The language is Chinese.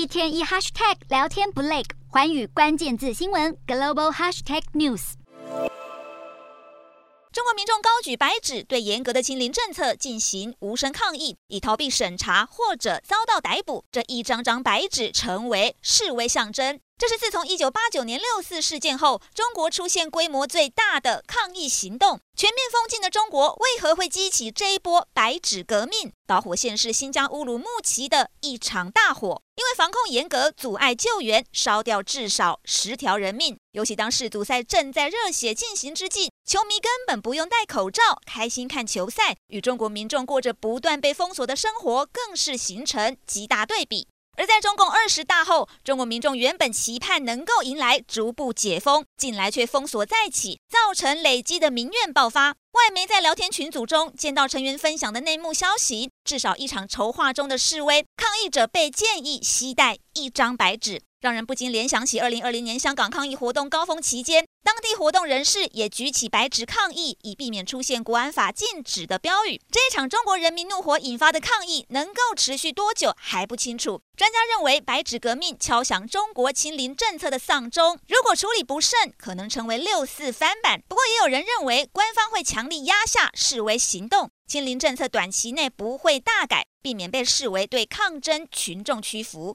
一天一 hashtag 聊天不累，寰宇关键字新闻 global hashtag news。中国民众高举白纸，对严格的清零政策进行无声抗议，以逃避审查或者遭到逮捕。这一张张白纸成为示威象征。这是自从一九八九年六四事件后，中国出现规模最大的抗议行动。全面封禁的中国为何会激起这一波白纸革命？导火线是新疆乌鲁木齐的一场大火，因为防控严格，阻碍救援，烧掉至少十条人命。尤其当世足赛正在热血进行之际，球迷根本不用戴口罩，开心看球赛，与中国民众过着不断被封锁的生活，更是形成极大对比。而在中共二十大后，中国民众原本期盼能够迎来逐步解封，近来却封锁再起，造成累积的民怨爆发。外媒在聊天群组中见到成员分享的内幕消息，至少一场筹划中的示威，抗议者被建议携带一张白纸。让人不禁联想起二零二零年香港抗议活动高峰期间，当地活动人士也举起白纸抗议，以避免出现国安法禁止的标语。这场中国人民怒火引发的抗议能够持续多久还不清楚。专家认为，白纸革命敲响中国清零政策的丧钟，如果处理不慎，可能成为六四翻版。不过，也有人认为，官方会强强力压下视为行动，清零政策短期内不会大改，避免被视为对抗争群众屈服。